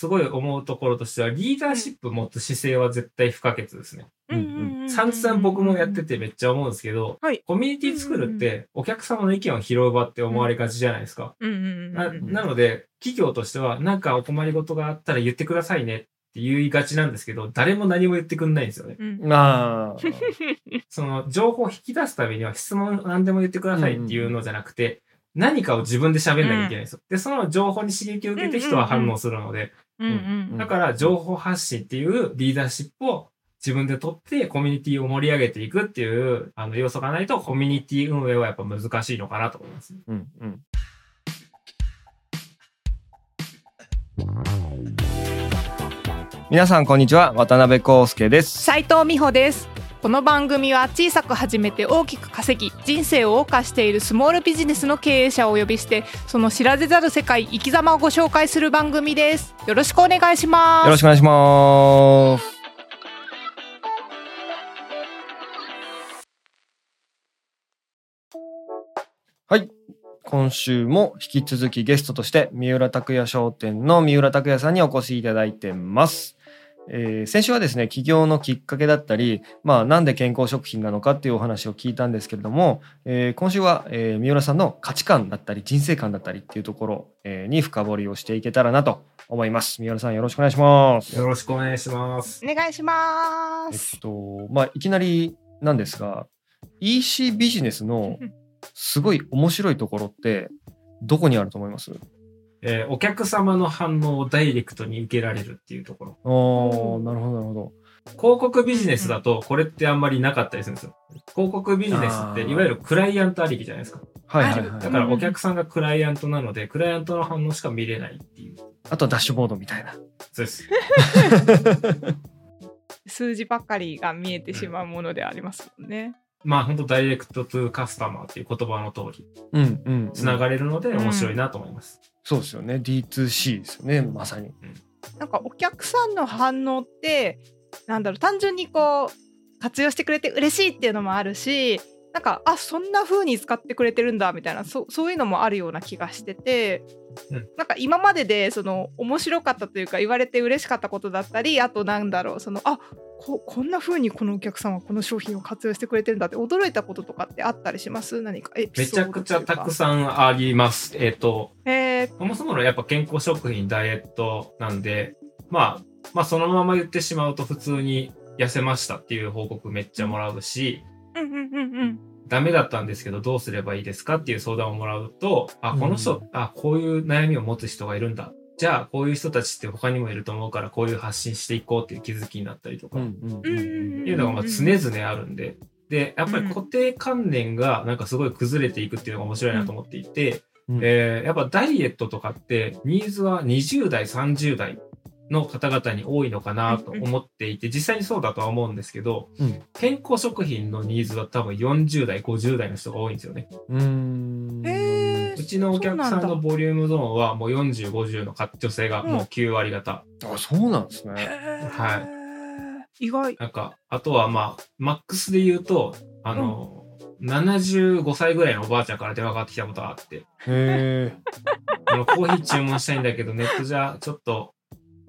すごい思うところとしては、リーダーシップ持つ姿勢は絶対不可欠ですね。散々僕もやっててめっちゃ思うんですけど、はいコミュニティ作るってお客様の意見を拾う場って思われがちじゃないですか。うんうんうんななので、企業としては、なんかお困りごとがあったら言ってくださいねって言いがちなんですけど、誰も何も言ってくんないんですよね。うんまあ、その情報を引き出すためには質問何でも言ってくださいっていうのじゃなくて、何かを自分で喋んなきゃいけないんですよ。で、その情報に刺激を受けて人は反応するので、うんうんだから情報発信っていうリーダーシップを自分で取ってコミュニティを盛り上げていくっていうあの要素がないとコミュニティ運営はやっぱ難しいのかなと思います。うんうん。皆さんこんにちは渡辺康介です。斉藤美穂ですこの番組は小さく始めて大きく稼ぎ人生を謳歌しているスモールビジネスの経営者をお呼びしてその知られざる世界生き様をご紹介する番組ですよろしくお願いしますよろしくお願いします。はい。今週も引き続きゲストとして三浦拓也商店の三浦拓也さんにお越しいただいてます。えー先週はですね起業のきっかけだったり、まあ、なんで健康食品なのかっていうお話を聞いたんですけれども、えー今週は、えー三浦さんの価値観だったり人生観だったりっていうところ、えーに深掘りをしていけたらなと思います。三浦さんよろしくお願いします。よろしくお願いします。お願いしまえっすとまあいきなりなんですが EC ビジネスの すごい面白いところってどこにあると思います？えーお客様の反応をダイレクトに受けられるっていうところ。ああなるほどなるほど。広告ビジネスだとこれってあんまりなかったりするんですよ。広告ビジネスっていわゆるクライアントありきじゃないですか。はいはいはい。だからお客さんがクライアントなので、クライアントの反応しか見れないっていう。あとダッシュボードみたいな。そうです。数字ばっかりが見えてしまうものでありますもんねまあ本当ダイレクトトゥカスタマーっていう言葉の通り、うんうん。つながれるのでうん面白いなと思います。そうですよね。D2C ですよね。まさに。なんかお客さんの反応ってなんだろう単純にこう活用してくれて嬉しいっていうのもあるしなんかあそんな風に使ってくれてるんだみたいなそそういうのもあるような気がしてて、うん。なんか今まででその面白かったというか言われて嬉しかったことだったりあとなんだろうそのあここんな風にこのお客さんはこの商品を活用してくれてるんだって驚いたこととかってあったりします？何かめちゃくちゃたくんさんあります。えっ、と、へー。そもそものやっぱ健康食品、ダイエットなんで、まあ、まあそのまま言ってしまうと普通に痩せましたっていう報告めっちゃもらうし、うんうんうんうん。ダメだったんですけどどうすればいいですかっていう相談をもらうと、あ、この人、うんあ、こういう悩みを持つ人がいるんだ。じゃあ、こういう人たちって他にもいると思うから、こういう発信していこうっていう気づきになったりとか、うんっていうのがまあ常々あるんで、で、やっぱり固定観念がなんかすごい崩れていくっていうのが面白いなと思っていて、うん。えーやっぱダイエットとかってニーズは20代、30代の方々に多いのかなと思っていて、実際にそうだとは思うんですけど、うん健康食品のニーズは多分40代、50代の人が多いんですよね。うーん。へうちのお客さんのボリュームゾーンはもう40、50の女性がもう9割方。あ、そうなんですね。はい意外なんか、あとはまあ、マックスで言うと、あの、75歳ぐらいのおばあちゃんから電話がかかってきたことがあって、へえ。あの、コーヒー注文したいんだけど、ネットじゃちょっと、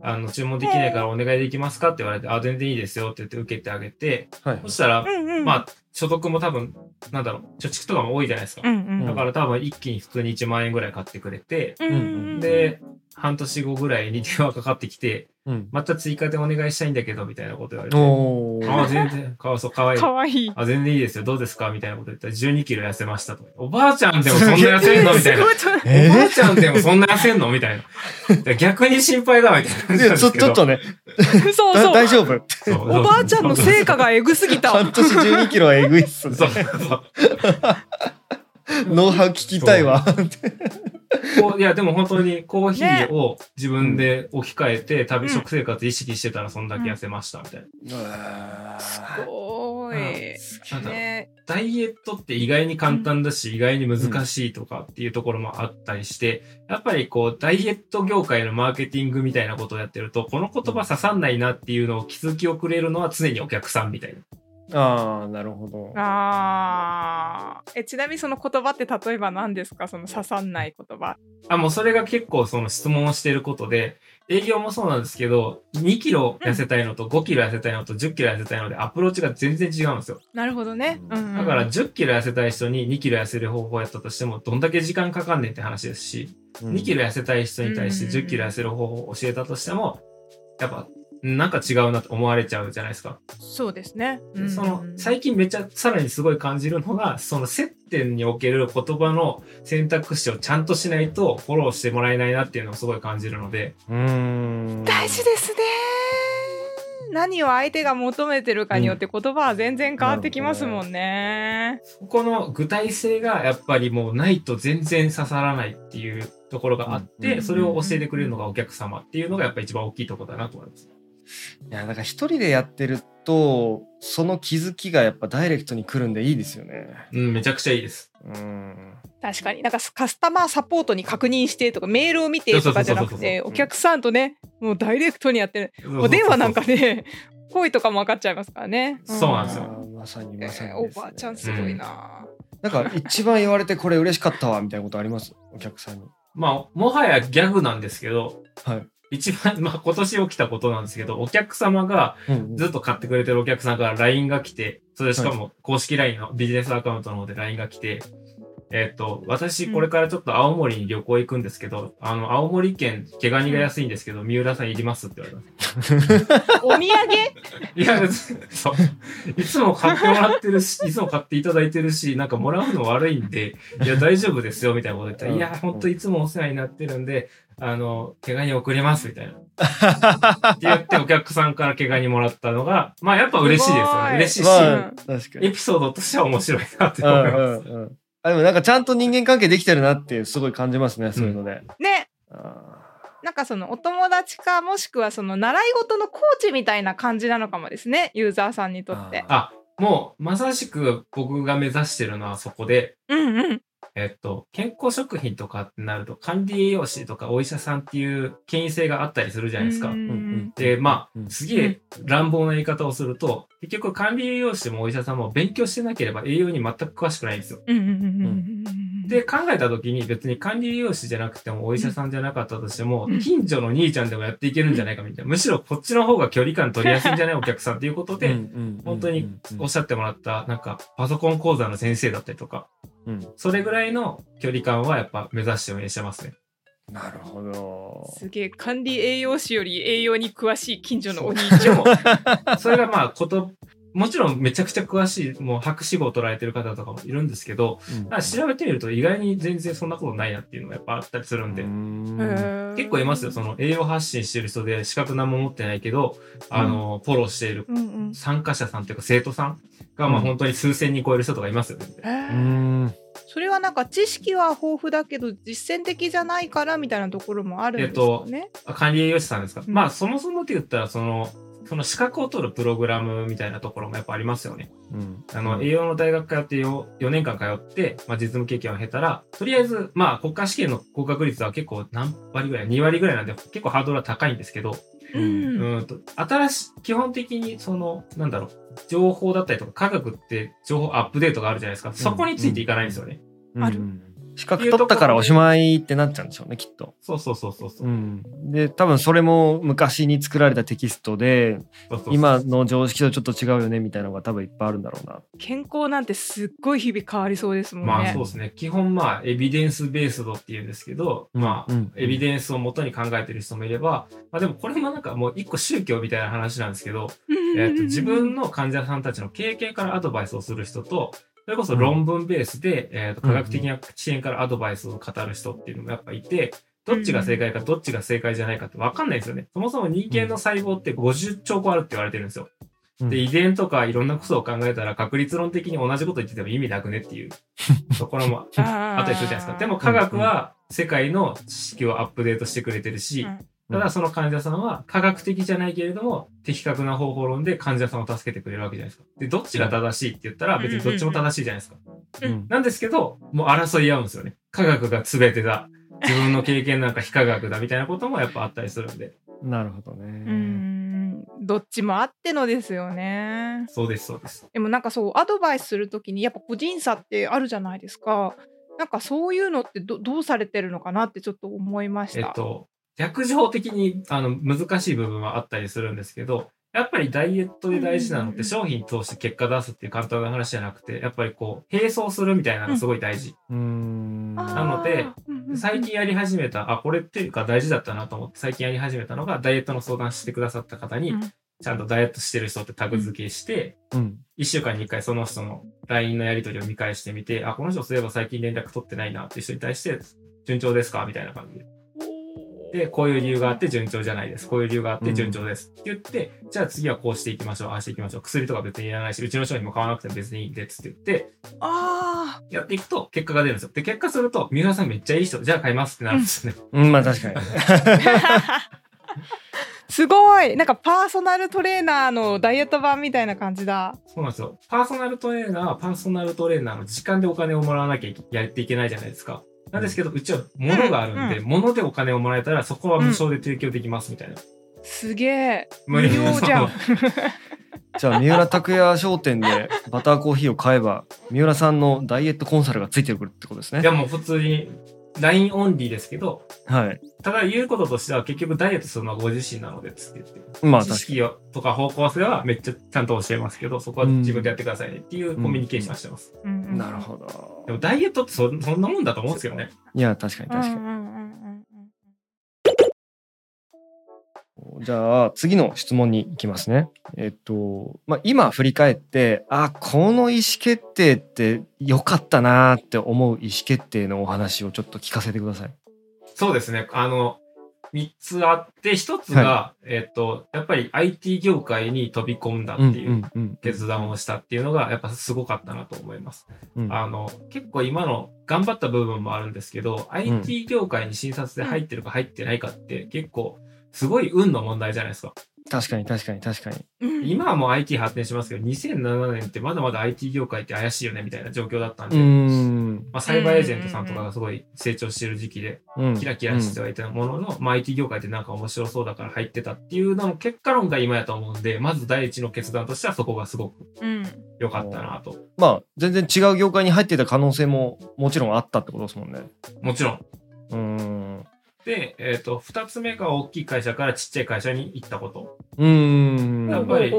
あの、注文できないからお願いできますかって言われて、あ、全然いいですよって言って受けてあげて、はい。そ。したら、うんうん。まあ、所得も多分、なんだろう、貯蓄とかも多いじゃないですか。うんうん。だから多分一気に普通に1万円ぐらい買ってくれて、うんうん。で、半年後ぐらいに電話かかってきて、うん。また追加でお願いしたいんだけど、みたいなこと言われて、おあ、ー。全然、かわそう、かわいい。かわいい。あ、全然いいですよ。どうですか？みたいなこと言ったら、12キロ痩せましたと。おばあちゃんでもそんな痩せんの？みたいな。おばあちゃんでもそんな痩せんの？みたいな。逆に心配だ、みたいないやちょ。ちょっとね、そうそう。だ大丈夫？おばあちゃんの成果がエグすぎた。半年12キロはえぐいっすねそう。そう ノウハウ聞きたいわ。こういや、でも本当にコーヒーを自分で置き換えて、食べうん食生活意識してたらそんだけ痩せました、みたいな。すごい。なんだ。ダイエットって意外に簡単だし、意外に難しいとかっていうところもあったりして、やっぱりこう、ダイエット業界のマーケティングみたいなことをやってると、この言葉刺さんないなっていうのを気づきをくれるのは常にお客さんみたいな。ああなるほど。あー。えちなみにその言葉って例えば何ですか？その刺さんない言葉。あ、もうそれが結構その質問をしていることで、営業もそうなんですけど、2キロ痩せたいのと5キロ痩せたいのと10キロ痩せたいのでアプローチが全然違うんですよ。なるほどね、うん。うんだから10キロ痩せたい人に2キロ痩せる方法やったとしても、どんだけ時間かかんねんって話ですし、2キロ痩せたい人に対して10キロ痩せる方法を教えたとしても、やっぱ、なんか違うなと思われちゃうじゃないですか。そうですね、うんうんその、最近めっちゃさらにすごい感じるのが、その接点における言葉の選択肢をちゃんとしないとフォローしてもらえないなっていうのをすごい感じるので、うーん大事ですね何を相手が求めてるかによって言葉は全然変わってきますもんね。そこの具体性がやっぱりもうないと全然刺さらないっていうところがあっうんて、それを教えてくれるのがお客様っていうのがやっぱ一番大きいところだなと思います。いやだから一人でやってるとその気づきがやっぱダイレクトに来るんでいいですよね。うん、めちゃくちゃいいです。うん。確かに。なんかカスタマーサポートに確認してとかメールを見てとかじゃなくてお客さんとねもうダイレクトにやってる。お電話なんかね声とかも分かっちゃいますからね。そうなんですよ。まさにまさにえーおばあちゃんすごいな。なんか一番言われてこれ嬉しかったわみたいなことあります？お客さんに。まあ、もはやギャグなんですけど、はい一番、まあ今年起きたことなんですけど、お客様がうんずっと買ってくれてるお客さんから LINE が来て、それしかも公式 LINE のビジネスアカウントの方で LINE が来て、えっ、と、私これからちょっと青森に旅行行くんですけど、あの、青森県毛ガニが安いんですけど、三浦さんいりますって言われます。お土産？いや、そう。いつも買ってもらってるし、いつも買っていただいてるし、なんかもらうの悪いんで、いや、大丈夫ですよ、みたいなこと言ったら、うんいや、ほんといつもお世話になってるんで、あの、毛ガニ送ります、みたいな。って言って、お客さんから毛ガニもらったのが、まあ、やっぱ嬉しいですよね。嬉しいし、まあ確かに。エピソードとしては面白いなってうん思います。うんうんあでもなんかちゃんと人間関係できてるなってすごい感じますねそういうので、ね。あなんかそのお友達かもしくはその習い事のコーチみたいな感じなのかもですねユーザーさんにとって。あ、もう、まさしく僕が目指してるのはそこで、うんうんえっと、健康食品とかってなると、管理栄養士とかお医者さんっていう権威性があったりするじゃないですか。で、まあ、うんすげえ乱暴な言い方をすると、結局管理栄養士もお医者さんも勉強してなければ栄養に全く詳しくないんですよ。で、考えた時に別に管理栄養士じゃなくてもお医者さんじゃなかったとしても、うん。近所の兄ちゃんでもやっていけるんじゃないかみたいな。むしろこっちの方が距離感取りやすいんじゃないお客さんっていうことーで、本当におっしゃってもらった、なんか、パソコン講座の先生だったりとか、うんそれぐらいの距離感はやっぱ目指して応援してますね。なるほどすげえ管理栄養士より栄養に詳しい近所のお兄ちゃん。それがまあ、こと、もちろんめちゃくちゃ詳しい、もう博士号を取られてる方とかもいるんですけど、うん。調べてみると意外に全然そんなことないなっていうのがやっぱあったりするんで、うん。結構いますよ。その栄養発信してる人で資格何も持ってないけど、あの、フォローしている参加者さんというか生徒さんが、まあうん。本当に数千人超える人とかいますよね。それはなんか知識は豊富だけど実践的じゃないからみたいなところもあるんですかね？あ管理栄養士さんですか、うん。まあそもそもって言ったら、その、その資格を取るプログラムみたいなところもやっぱありますよね。うんあの、栄養の大学通って 4, 4年間通って、まあ、実務経験を経たら、とりあえず、まあ、国家試験の合格率は結構何割ぐらい ?2 割ぐらいなんで、結構ハードルは高いんですけど、ううんんうんと、新しい、基本的に、その、なんだろう、情報だったりとか、科学って情報アップデートがあるじゃないですか。そこについていかないんですよね。あるうん資格取ったからおしまいってなっちゃうんでしょうねきっと。そうそうそうそうそう。うん、で多分それも昔に作られたテキストで今の常識とちょっと違うよねみたいなのが多分いっぱいあるんだろうな。健康なんてすっごい日々変わりそうですもんね。まあそうですね。基本まあエビデンスベースドって言うんですけど、まあ、うんエビデンスを元に考えてる人もいれば、まあでもこれもなんかもう一個宗教みたいな話なんですけど、えっと自分の患者さんたちの経験からアドバイスをする人と、それこそ論文ベースで、えっと科学的な視点からアドバイスを語る人っていうのもやっぱいて、どっちが正解かどっちが正解じゃないかって分かんないですよね。そもそも人間の細胞って50兆個あるって言われてるんですよ。うんで、遺伝とかいろんなことを考えたら確率論的に同じこと言ってても意味なくねっていう ところもああったりするじゃないですか。でも科学は世界の知識をアップデートしてくれてるし、うんただその患者さんは科学的じゃないけれども、的確な方法論で患者さんを助けてくれるわけじゃないですか。で、どっちが正しいって言ったら別にどっちも正しいじゃないですか。うんなんですけど、もう争い合うんですよね。科学が全てだ。自分の経験なんか非科学だみたいなこともやっぱあったりするんで。うなるほどね。んどっちもあってのですよね。そうです、そうです。でもなんかそうアドバイスするときにやっぱ個人差ってあるじゃないですか。なんかそういうのってどどうされてるのかなってちょっと思いました。えっと、逆情的にあの難しい部分はあったりするんですけど、やっぱりダイエットで大事なのって商品通して結果出すっていう簡単な話じゃなくて、やっぱりこう、並走するみたいなのがすごい大事。うーん。なので、最近やり始めた、あ、これっていうか大事だったなと思って最近やり始めたのが、ダイエットの相談してくださった方にうん、ちゃんとダイエットしてる人ってタグ付けして、うん。一週間に一回その人の LINE のやり取りを見返してみて、あ、この人そういえば最近連絡取ってないなっていう人に対して、順調ですかみたいな感じで。で、こういう理由があって順調じゃないです。こういう理由があって順調です。って言って、じゃあ次はこうしていきましょう。ああしていきましょう。薬とか別にいらないし、うちの商品も買わなくても別にいいんで、つって言って、あやっていくと結果が出るんですよ。で、結果すると、三浦さんめっちゃいい人、じゃあ買いますってなるんですよね。うんまあ確かにあ。すごいなんかパーソナルトレーナーのダイエット版みたいな感じだ。そうなんですよ。パーソナルトレーナーはパーソナルトレーナーの時間でお金をもらわなきゃやっていけないじゃないですか。なんですけど、うちは物があるんで、う物でお金をもらえたら、そこは無償で提供できますみたいな。すげえ。無無料じゃん。じゃあ三浦拓也商店でバターコーヒーを買えば三浦さんのダイエットコンサルがついてくるってことですねいやもう普通に LINE オンリーですけど、はいただ言うこととしては結局ダイエットするのはご自身なのでつって言って。知まあ確か識をとか方向性はめっちゃちゃんと教えますけど、そこは自分でやってくださいねっていうコミュニケーションをしてます。うんうんになるほどでもダイエットってそそんなもんだと思うんですよね。いや確かに確かに、うんうんうんうんうんじゃあ次の質問に行きますね。えっと、まあ、今振り返って、あ、この意思決定って良かったなーって思う意思決定のお話をちょっと聞かせてください。そうですね。あの、三つあって、一つが、えっと、やっぱり IT 業界に飛び込んだっていううん決断をしたっていうのが、やっぱすごかったなと思います。うんあの、結構今の頑張った部分もあるんですけど、IT 業界に診察で入ってるか入ってないかって結構、すごい運の問題じゃないですか。確かに確かに確かに。うん今はもう IT 発展しますけど、2007年ってまだまだ IT 業界って怪しいよねみたいな状況だったんうで、ん。まあ、サイバーエージェントさんとかがすごい成長してる時期で、うんキラキラしてはいたものの、まあ、IT 業界ってなんか面白そうだから入ってたっていうのの結果論が今やと思うんで、まず第一の決断としてはそこがすごくうん良かったなと。まあ全然違う業界に入っていた可能性ももちろんあったってことですもんね。もちろん。うん。で、えっ、と、二つ目が大きい会社からちっちゃい会社に行ったこと。うん。やっぱり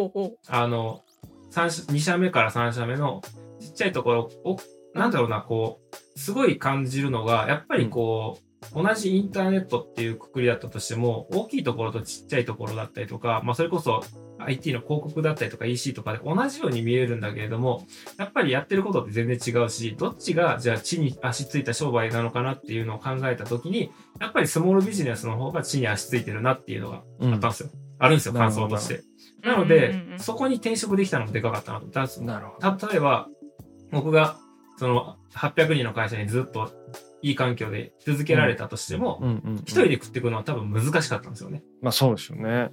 あの、三社2社目から3社目のちっちゃいところを、なんだろうな、こう、すごい感じるのが、やっぱりこう、同じインターネットっていうくくりだったとしても、大きいところとちっちゃいところだったりとか、まあそれこそ IT の広告だったりとか EC とかで同じように見えるんだけれども、やっぱりやってることって全然違うし、どっちがじゃあ地に足ついた商売なのかなっていうのを考えたときに、やっぱりスモールビジネスの方が地に足ついてるなっていうのがうんあったんですよ。あるんですよ、感想として。なので、うんうんうんそこに転職できたのもでかかったなと。だなるほた例えば、僕が、その、800人の会社にずっといい環境で続けられたとしても、うんうんうん。一人で食っていくのは多分難しかったんですよね。まあそうですよね。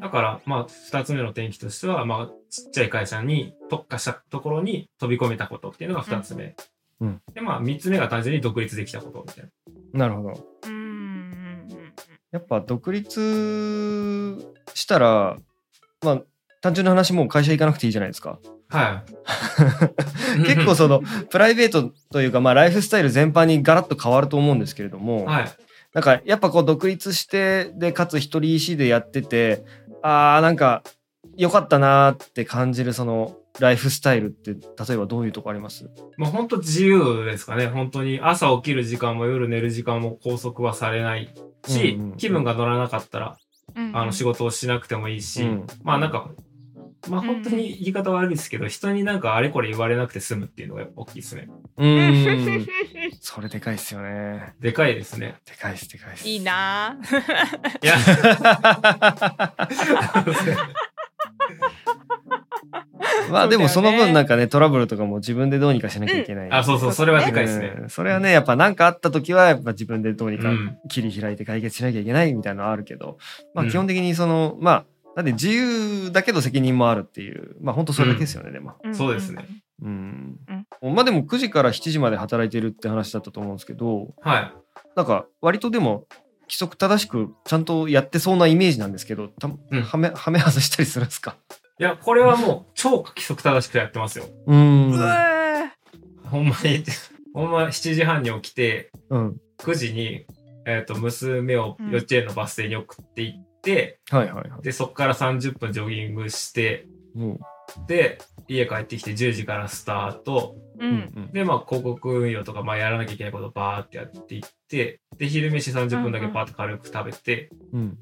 だから、まあ、二つ目の転機としては、まあ、ちっちゃい会社に特化したところに飛び込めたことっていうのが二つ目。うんで、まあ、三つ目が単純に独立できたことみたいな。なるほど。やっぱ独立したら、まあ単純な話もう会社行かなくていいじゃないですか。はい。結構そのプライベートというかまあライフスタイル全般にガラッと変わると思うんですけれども、はい。なんかやっぱこう独立してでかつ一人 EC でやっててあーなんか良かったなーって感じるそのライフスタイルって例えばどういうとこあります？もう本当自由ですかね。本当に朝起きる時間も夜寝る時間も拘束はされないし、うんうん気分が乗らなかったら、うんあの仕事をしなくてもいいし、うんまあなんか、まあ本当に言い方悪いですけど、人になんかあれこれ言われなくて済むっていうのが大きいですね。うーん。それでかいっすよね。でかいですね。でかいっすでかいっす。いいなぁいや、まあでもその分なんかねトラブルとかも自分でどうにかしなきゃいけない、あ、そうそう、それはでかいですね。うん。それはねやっぱ何かあった時はやっぱ自分でどうにかうん。切り開いて解決しなきゃいけないみたいなのはあるけど、まあうん。基本的にそのまあだって自由だけど責任もあるっていうまあ本当それだけですよね、でも。そうですね。うんまあでも9時から7時まで働いてるって話だったと思うんですけどはい。なんか割とでも規則正しくちゃんとやってそうなイメージなんですけど、たうんはめ、はめ外したりするんですか？いや、これはもう超規則正しくやってますよ。うーん。うえほんまに、ほんま7時半に起きて、うん。9時に、えっ、と、娘を幼稚園のバス停に送って行って、はいはいはい。で、そこから30分ジョギングして、うん。で、家帰ってきて10時からスタート。ううんん。で、まあ、広告運用とか、まあ、やらなきゃいけないことバーってやっていって、で、昼飯30分だけパーって軽く食べて、うん。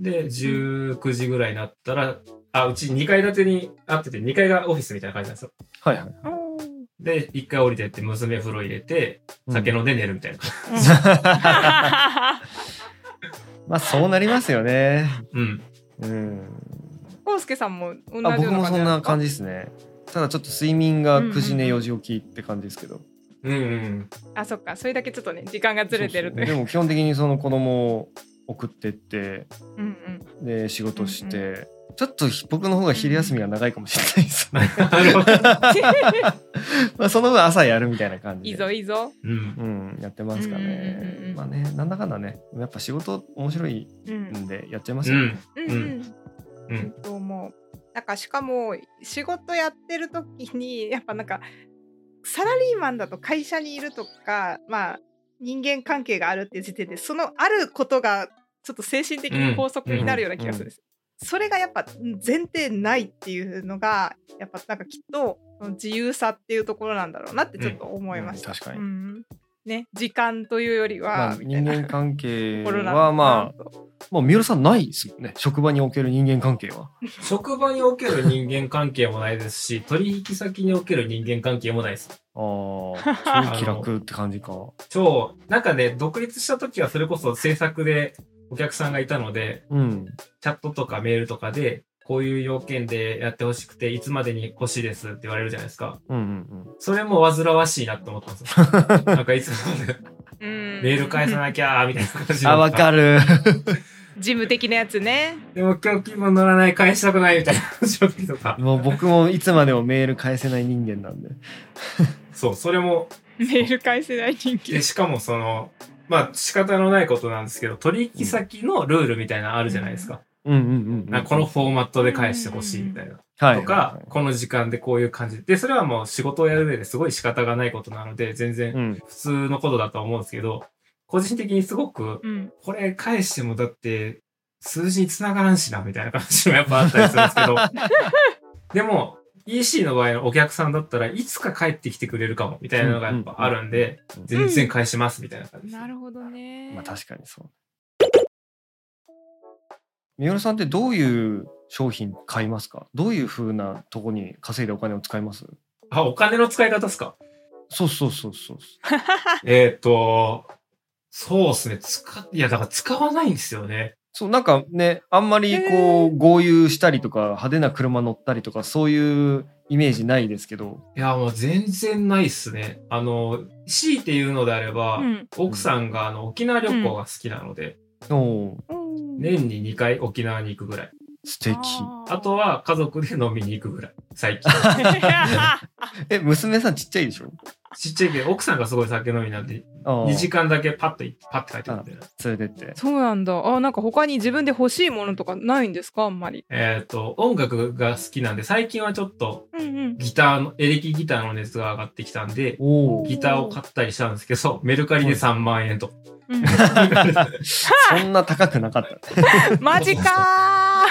で、19時ぐらいになったら、あ、うち2階建てにあってて、2階がオフィスみたいな感じなんですよ。はいはい。で、1階降りてって、娘風呂入れて、酒飲んで寝るみたいな。まあそうなりますよね。うん。うん。コウスケさんも同じようなあ僕もそんな感じじですね。ただちょっと睡眠が9時寝うんうんうん4時起きって感じですけど。うんうん。あそっかそれだけちょっとね時間がずれてるというそうそうでも基本的にその子供を送ってって、うんうんで仕事して、うんちょっと僕の方が昼休みが長いかもしれないです。なるほど。まあその分朝やるみたいな感じで。いいぞいいぞうん。うん、やってますかねう。んまあね、なんだかんだね、やっぱ仕事面白いうんんでやっちゃいますよね。うん。うんうんうん。と思うなんかしかも仕事やってる時にやっぱなんかサラリーマンだと会社にいるとかまあ人間関係があるっていう時点でそのあることがちょっと精神的に拘束になるような気がするんです、それがやっぱ前提ないっていうのがやっぱなんかきっと自由さっていうところなんだろうなってちょっと思いました、うん確かにうんね時間というよりまは、あ、みたいな人間関係はまあ、ともう三浦さんないですもんね。職場における人間関係は。職場における人間関係もないですし、取引先における人間関係もないです。ああ、超気楽って感じか。超、なんかね、独立した時はそれこそ制作でお客さんがいたので、うん。チャットとかメールとかで、こういう要件でやってほしくて、いつまでに欲しいですって言われるじゃないですか。うんうんそれも煩わしいなって思ったんですよ。なんかいつまでうんメール返さなきゃーみたいな感じうん。あ、わかる。る。事務的なやつねでも今日気分乗らない、返したくないみたいなとか。もう僕もいつまでもメール返せない人間なんで。そう、それも、メール返せない人気で、しかもその、まあ仕方のないことなんですけど、取引先のルールみたいなのあるじゃないですか。うんうんうんうん。このフォーマットで返してほしいみたいな。はいとか、この時間でこういう感じで、それはもう仕事をやる上ですごい仕方がないことなので、全然うん。普通のことだとは思うんですけど、個人的にすごく、うんこれ返してもだって、数字に繋がらんしな、みたいな感じもやっぱあったりするんですけど、でも、EC の場合のお客さんだったらいつか帰ってきてくれるかも、みたいなのがやっぱあるんで、全然返します、みたいな感じ。なるほどね。まあ確かにそう。三浦さんってどういう商品買いますか？どういう風なとこに稼いでお金を使います？あ、お金の使い方ですか？そうそうそうそう。えっ、と、そうですね。使、いや、だから使わないんですよね。そう、なんかね、あんまりこう、豪遊したりとか、派手な車乗ったりとか、そういうイメージないですけど。いや、もう全然ないっすね。あの、強いて言うのであれば、うん奥さんがあの沖縄旅行が好きなので、うん年に2回沖縄に行くぐらい。素敵。あとは家族で飲みに行くぐらい。最近。え、娘さんちっちゃいでしょ？ちっちゃいけど、奥さんがすごい酒飲みなんで、あー2時間だけパッと行って、パッて帰ってくるんで。連れてって。そうなんだ。あ、なんか他に自分で欲しいものとかないんですか？あんまり。えっ、と、音楽が好きなんで、最近はちょっとうんうん。ギターの、エレキギターの熱が上がってきたんで。ギターを買ったりしたんですけど、メルカリで3万円と。うん そんな高くなかった。マジか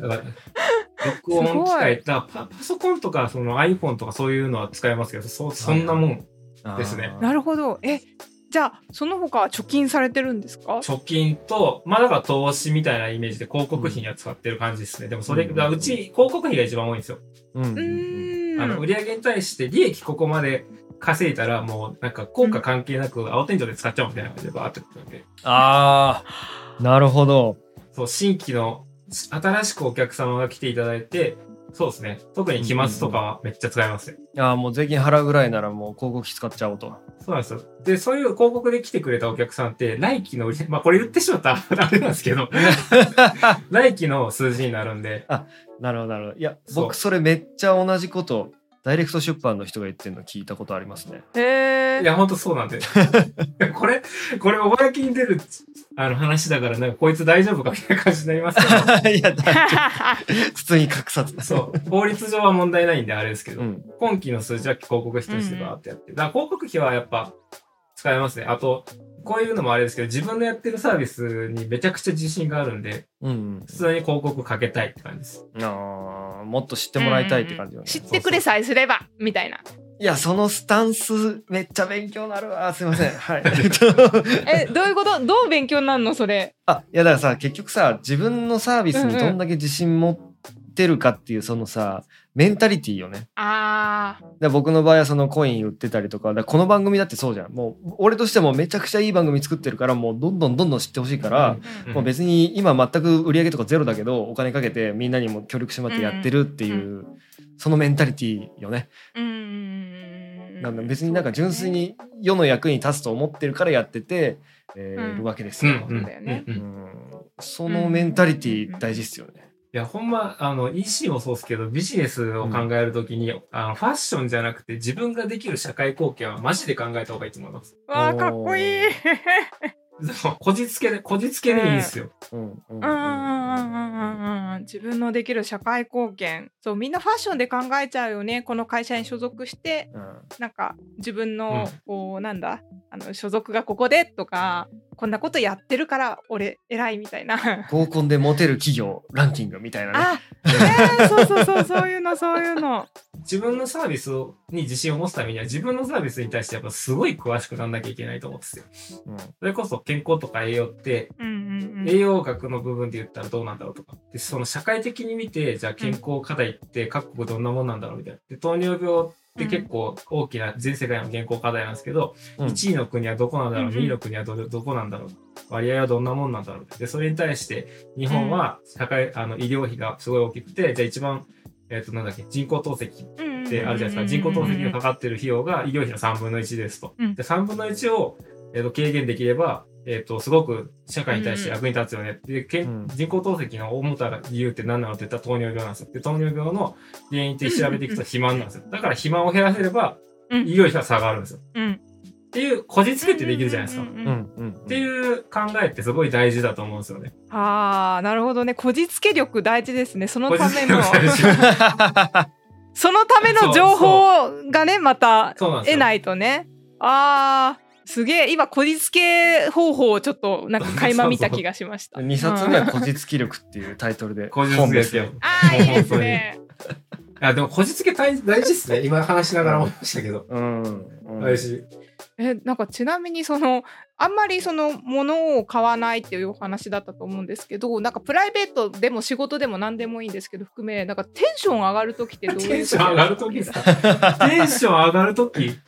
だから、録音機械、だパパソコンとかその iPhone とかそういうのは使えますけど、そそんなもん。ですね。なるほど。え、じゃあその他は貯金されてるんですか？貯金と、まあだから投資みたいなイメージで広告費には使ってる感じですね。でもそれ、うんだからうち広告費が一番多いんですよ。うんううん。あの、売上に対して利益ここまで稼いだらもうなんか効果関係なく青天井で使っちゃおうみたいな感じでバーってくるんで。ああ、なるほど。そう、新規の新しくお客様が来ていただいて、そうですね。特に期末とかはめっちゃ使いますね。いやーもう税金払うぐらいならもう広告費使っちゃおうと。そうなんですよ。で、そういう広告で来てくれたお客さんって、来期の売り、まあこれ言ってしまったらあれなんですけど、来期の数字になるんで、なるほどなるほど。いや僕それめっちゃ同じことダイレクト出版の人が言ってるの聞いたことありますね。へえいや、ほんとそうなんで。これ、これ、公に出る、あの話だから、なんか、こいつ大丈夫かみたいな感じになりますけ いや、大丈夫。普通に格差。ど、そう。法律上は問題ないんで、あれですけど、うん。今期の数字は広告費としてバーってやって。だから広告費はやっぱ、使えますね。あと、こういうのもあれですけど、自分のやってるサービスにめちゃくちゃ自信があるんで、うん。普通に広告かけたいって感じです。ああ、もっと知ってもらいたいって感じよね。知ってくれさえすればみたいないや、そのスタンス、めっちゃ勉強になるわ。すいません。はい。えどういうこと？どう勉強になるのそれ？あ、いや、だからさ、結局さ、自分のサービスにどんだけ自信持ってるかっていう、そのさ、メンタリティよね。あーで僕の場合はそのコイン売ってたりとか、だこの番組だってそうじゃん。もう、俺としてもめちゃくちゃいい番組作ってるから、もうどんどんどんどん知ってほしいから、うんもう別に今全く売り上げとかゼロだけど、お金かけてみんなにも協力してもらってやってるっていう、そのメンタリティよね。うんうんうんうんなんだ別になんか純粋に世の役に立つと思ってるからやってて、えーうんるわけですよ。そうだよねうんうんそのメンタリティ大事っすよね。いや、ほんま、あの、EC もそうですけど、ビジネスを考えるときに、うん、あの、ファッションじゃなくて、自分ができる社会貢献はマジで考えた方がいいと思います。わあ、かっこいい。こじつけで、こじつけでいいですよ。うん、うん、うん、うん、うん自分のできる社会貢献。そう、みんなファッションで考えちゃうよね。この会社に所属して、うん、なんか、自分の、こう、なんだ、あの、所属がここでとか、こんなことやってるから俺偉いみたいな合コンでモテる企業ランキングみたいなね。あ、ね、そうそうそうそういうのそういうの自分のサービスをに自信を持つためには、自分のサービスに対してやっぱすごい詳しくなんなきゃいけないと思うんですよ。うんそれこそ健康とか栄養って、うんうんうん栄養学の部分で言ったらどうなんだろうとか。で、その社会的に見て、じゃあ健康課題って各国どんなもんなんだろうみたいな。で、糖尿病って結構大きな全世界の健康課題なんですけど、うん1位の国はどこなんだろう、うんうん2位の国はどどこなんだろう、割合はどんなもんなんだろう。で、それに対して日本は社会、あの医療費がすごい大きくて、じゃあ一番、えっ、と、なんだっけ、人工透析ってあるじゃないですか。人工透析がかかってる費用が医療費の3分の1ですと。うんで、3分の1を、えー、と軽減できれば、えっ、と、すごく社会に対して役に立つよね。で、けんうん人工透析の大元な理由って何なのって言ったら糖尿病なんですよ。で、糖尿病の原因って調べていくと肥満なんですよ。だから肥満を減らせれば、うん医療費が下がるんですよ。うんっていう、こじつけってできるじゃないですか。っていう考えってすごい大事だと思うんですよね。ああなるほどねこじつけ力大事ですねそのための そのための情報がねまた。得ないとねあーすげえ今こじつけ方法をちょっとなんか垣間見た気がしました2冊目は「こじつき力」っていうタイトルでこじつ本でけですすよよ。。ああいいですねあ、でも、こじつけ大大事ですね。今話しながら思いましたけど。うんうん大事。えなんかちなみにそのあんまりその物を買わないっていうお話だったと思うんですけどなんかプライベートでも仕事でも何でもいいんですけど含めなんかテンション上がる時ってどういう時テンション上がる時ですか？テンション上がるとき、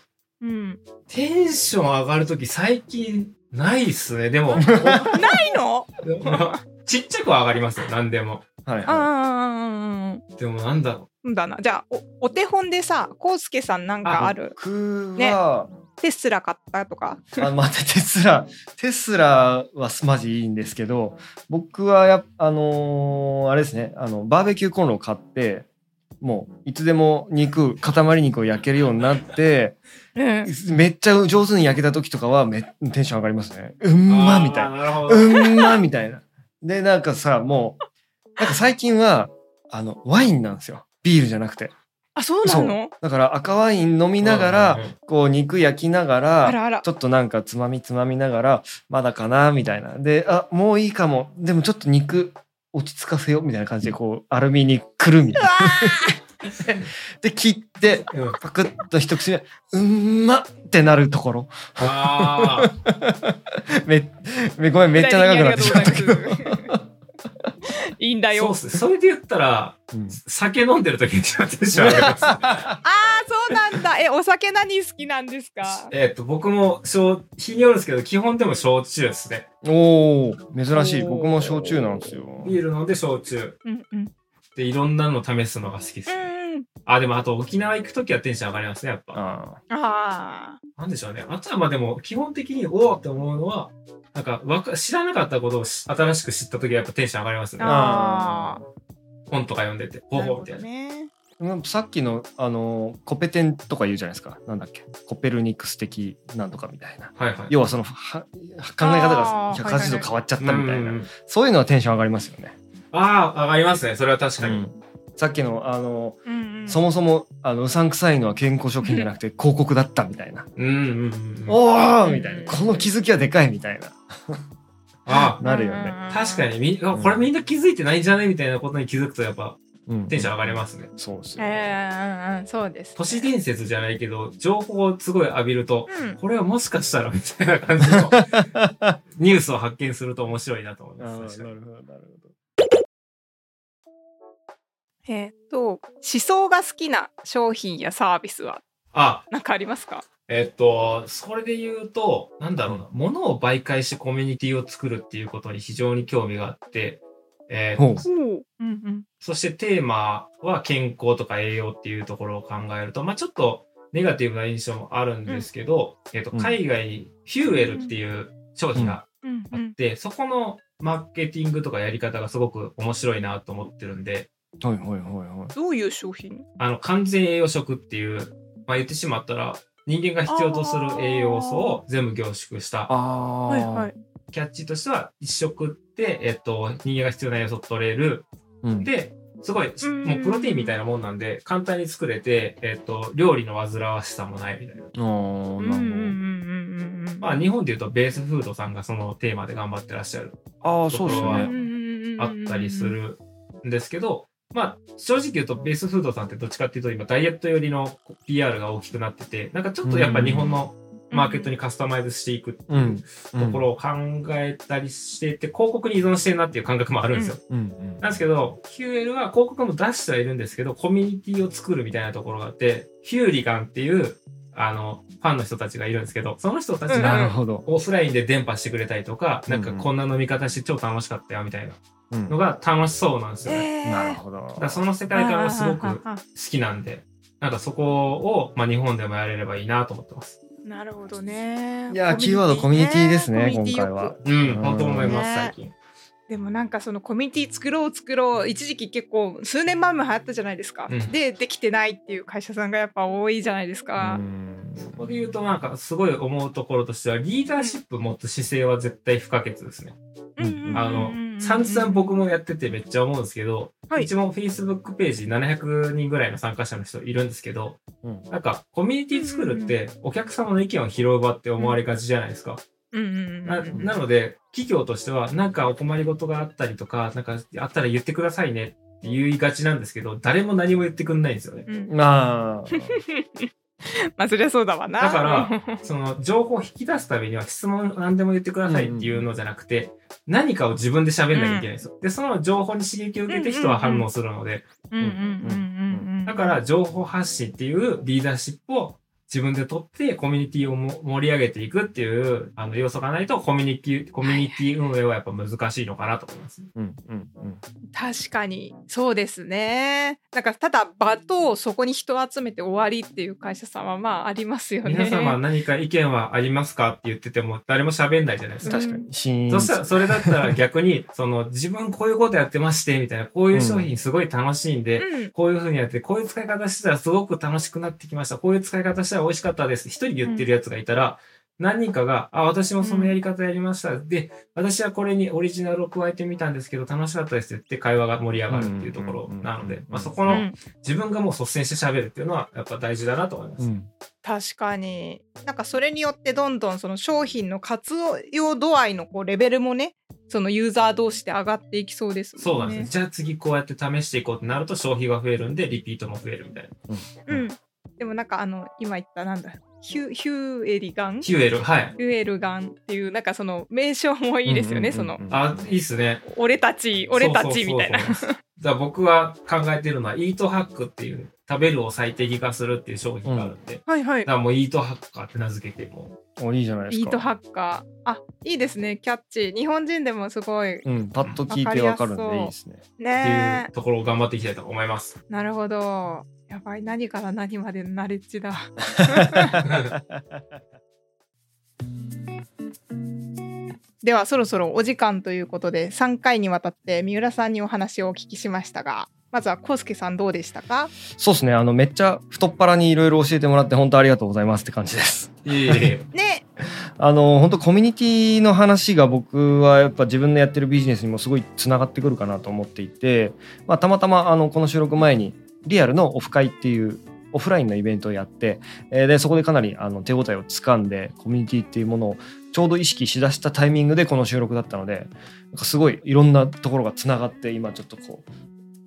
うん。テンション上がるとき最近ないっすね。でも、ないの？ちっちゃくは上がりますよ。何でも。はいはああうんうんでもなんだろう。んだな。じゃあおお手本でさコウスケさんなんかあい。る？僕は、テスラ買ったとか？あまたテスラ。テスラはマジいいんですけど僕はやっあのーあれですね。あのバーベキューコンロを買ってもういつでも肉塊肉を焼けるようになってうん。めっちゃ上手に焼けた時とかはめテンション上がりますね。うんまみたいな。うんまみたいな。でなんかさもうなんか最近はあのワインなんですよ。ビールじゃなくて。あそうなの？だから赤ワイン飲みながら、こう肉焼きながらあらあら。ちょっとなんかつまみつまみながらまだかなみたいな。であもういいかも。でもちょっと肉落ち着かせようみたいな感じでこうアルミにくるみたいな。で切ってうん。パクッと一口目うんまってなるところ。ああ。めめごめんめっちゃ長くなってしまったけど、いいいんだよ。そうっすね。それで言ったら、うん。酒飲んでる時に一番テンション上がります。ああそうなんだ。えお酒何好きなんですか？えっと、僕も、焼日によるんですけど、基本でも焼酎ですね。おお珍しい。僕も焼酎なんですよ。ビール飲んで焼酎。うんうんで、いろんなの試すのが好きです。うんあ、でもあと沖縄行くときはテンション上がりますね、やっぱ。ああなんでしょうね。あとはまあでも、基本的におおって思うのは、なんかわか、知らなかったことをし新しく知ったときはやっぱテンション上がりますね。あ本とか読んでて、ほなるほほみたいな。うんさっきのあのコペテンとか言うじゃないですかなんだっけ？コペルニクス的なんとかみたいなはいはい。要はそのは考え方があー180度変わっちゃったみたいな、そういうのはテンション上がりますよね。ああ、上がりますね。それは確かに。うん。さっきのあの、うんうん。そもそもあのうさんくさいのは健康食品じゃなくて 広告だったみたいな。うんうんうんうん。おーうんみたいなこの気づきはでかいみたいな。あ なるよね。あ、確かに。み、あこれみんな気づいてないんじゃないみたいなことに気づくとやっぱうん。テンション上がりますね。そうですねーうんうんそうです、都市伝説じゃないけど、情報をすごい浴びると、うん。これはもしかしたらみたいな感じの ニュースを発見すると面白いなと思いあます。ーな確かに。るほどなるえーっと思想が好きな商品やサービスは？あ、何かありますか？えっと、それで言うと、なんだろうな、物を媒介してコミュニティを作るっていうことに非常に興味があって、えーほう。うんうん。そしてテーマは健康とか栄養っていうところを考えると、まあちょっとネガティブな印象もあるんですけど、えっと、うん海外にフューエルっていう商品がうんうん。あって、そこのマーケティングとかやり方がすごく面白いなと思ってるんで、はいはいはいはい。どういう商品？あの、完全栄養食っていう、まあ言ってしまったら、人間が必要とする栄養素を全部凝縮したああはいはい。キャッチとしては、一食って、えっと、人間が必要な栄養素を取れる。うん。で、すごい、ん。もうプロテインみたいなもんなんで、簡単に作れて、えっと、料理の煩わしさもないみたいな。あーうんうんうんなるうんうんまあ、日本で言うと、ベースフードさんがそのテーマで頑張ってらっしゃる、ほどああそうですところはねあったりするんですけど、まあ、正直言うと、ベースフードさんってどっちかっていうと、今、ダイエット寄りの PR が大きくなってて、なんかちょっとやっぱ日本のマーケットにカスタマイズしていくってういうん。ところを考えたりしていて、広告に依存してるなっていう感覚もあるんですよ。なんですけど、QL は広告も出してはいるんですけど、コミュニティを作るみたいなところがあって、ヒューリガンっていう、あの、ファンの人たちがいるんですけど、その人たちうんがなるほど、オフラインで伝播してくれたりとか、うん。なん。かこんな飲み方して超楽しかったよみたいな。うんのが楽しそうなんですよ。ね。えー。なるほど。だその世界観がすごく好きなんで、なんかそこを、まあ、日本でもやれればいいなと思ってます。なるほどね。いやーキーワードコミュニティですね今回は。うん、うん。本当思います、ね最近。でもなんかそのコミュニティ作ろう作ろう一時期結構数年前も流行ったじゃないですか、うん。でできてないっていう会社さんがやっぱ多いじゃないですか。う、ん。そこで言うとなんかすごい思うところとしては、リーダーシップ持つ姿勢は絶対不可欠ですね。うんあの、散々僕もやっててめっちゃ思うんですけど、はい。うちも Facebook ページ700人ぐらいの参加者の人いるんですけど、うん。なんかコミュニティ作るってお客様の意見を拾う場って思われがちじゃないですか。うんうんうん。ななので、企業としてはなんかお困りごとがあったりとか、なんかあったら言ってくださいねって言いがちなんですけど、誰も何も言ってくんないんですよね。うん。まあ まあそりゃそうだわな。だから その情報を引き出すためには質問何でも言ってくださいっていうのじゃなくて、何かを自分で喋んなきゃいけないんですよ。で、その情報に刺激を受けて人は反応するので、うんうんうんうんうん。だから情報発信っていうリーダーシップを自分で取ってコミュニティをも盛り上げていくっていうあの要素がないとコミュニティ、コミュニティ運営はやっぱ難しいのかなと思います。うんうんうん確かにそうですねなんかただ場とそこに人を集めて終わりっていう会社さんはまあありますよね皆様何か意見はありますかって言ってても誰も喋んないじゃないですか。確かにそしたら、それだったら逆に、その、自分こういうことやってまして、みたいな、こういう商品すごい楽しいんで、うんこういう風にやって、こういう使い方したらすごく楽しくなってきました。こういう使い方したら美味しかったです。一人言ってるやつがいたら、何人かが、あ、私もそのやり方やりました。で、私はこれにオリジナルを加えてみたんですけど、楽しかったですって言って会話が盛り上がるっていうところなのでうん、まあそこのうん自分がもう率先して喋るっていうのは、やっぱ大事だなと思います。うん確かになんかそれによってどんどんその商品の活用度合いのこうレベルもねそのユーザー同士で上がっていきそうですもね。そうんなんです。じゃあ次こうやって試していこうってなると消費が増えるんで、リピートも増えるみたいな。うん、でもなんかあの今言ったなんだヒュヒューエリガン？ヒヒューエル、はい。ューエルガンっていうなんかその名称もいいですよね、うんうんうんうん。その。あ、いいっすね。俺たち俺たちみたいな。そうそうそうそう。だから僕は考えてるのは、イートハックっていう、食べるを最適化するっていう商品があるんで、はいはい。だからもうイートハッカーって名付けても。おいいじゃないですか。イートハッカー。あいいですね。キャッチ日本人でもすごいうんパッと聞いてわかるんでいいですね。ってねいうところを頑張っていきたいと思います。なるほどやばい何から何までのナレッジだ。ではそろそろお時間ということで3回にわたって三浦さんにお話をお聞きしましたが、まずはコウスケさんどうでしたか？そうですねあのめっちゃ太っ腹にいろいろ教えてもらって本当ありがとうございますって感じです。いえいえ。ね。あの本当コミュニティの話が僕はやっぱ自分のやってるビジネスにもすごいつながってくるかなと思っていて、まあ、たまたまあのこの収録前にリアルのオフ会っていうオフラインのイベントをやって、えーでそこでかなりあの手応えをつかんでコミュニティっていうものをちょうど意識しだしたタイミングでこの収録だったのでなんかすごいいろんなところがつながって今ちょっとこう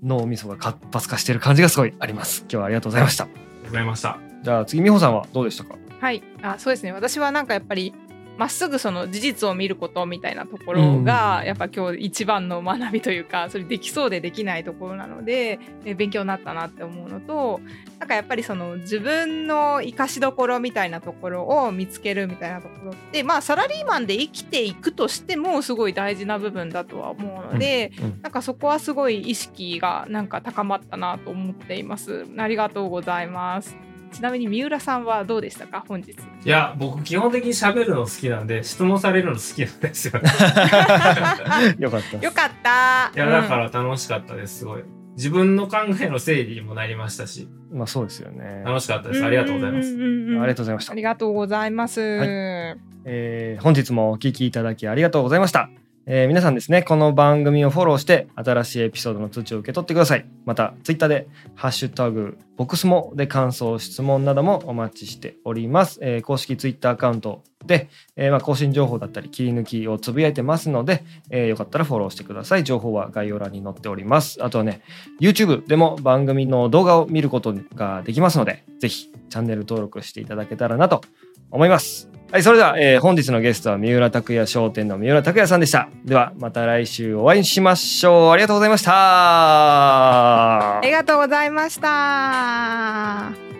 脳みそが活発化してる感じがすごいあります。今日はありがとうございました。ございました。じゃあ次美穂さんはどうでしたか？はいあそうですね私はなんかやっぱりまっすぐその事実を見ることみたいなところが、やっぱ今日一番の学びというかそれできそうでできないところなのでえ勉強になったなって思うのとなんかやっぱりその自分の生かしどころみたいなところを見つけるみたいなところってまあサラリーマンで生きていくとしてもすごい大事な部分だとは思うので、うんなんかそこはすごい意識がなんか高まったなと思っています。ありがとうございます。ちなみに三浦さんはどうでしたか？本日。いや、僕基本的に喋るの好きなんで、質問されるの好きなんですよ。よかったよかった。いや、だから楽しかったです、すごい。自分の考えの整理にもなりましたし、まあそうですよね。楽しかったです。ありがとうございます。んんんんありがとうございましたありがとうございます。えー本日もお聞きいただきありがとうございました。えー皆さんですね、この番組をフォローして、新しいエピソードの通知を受け取ってください。また、ツイッターで、ハッシュタグ、ボクスモで感想、質問などもお待ちしております。えー公式ツイッターアカウントで、えーまあ、更新情報だったり、切り抜きをつぶやいてますので、えーよかったらフォローしてください。情報は概要欄に載っております。あとはね、YouTube でも番組の動画を見ることができますので、ぜひチャンネル登録していただけたらなと思います。はい、それでは、えー本日のゲストは三浦拓也商店の三浦拓也さんでした。では、また来週お会いしましょう。ありがとうございました。ありがとうございました。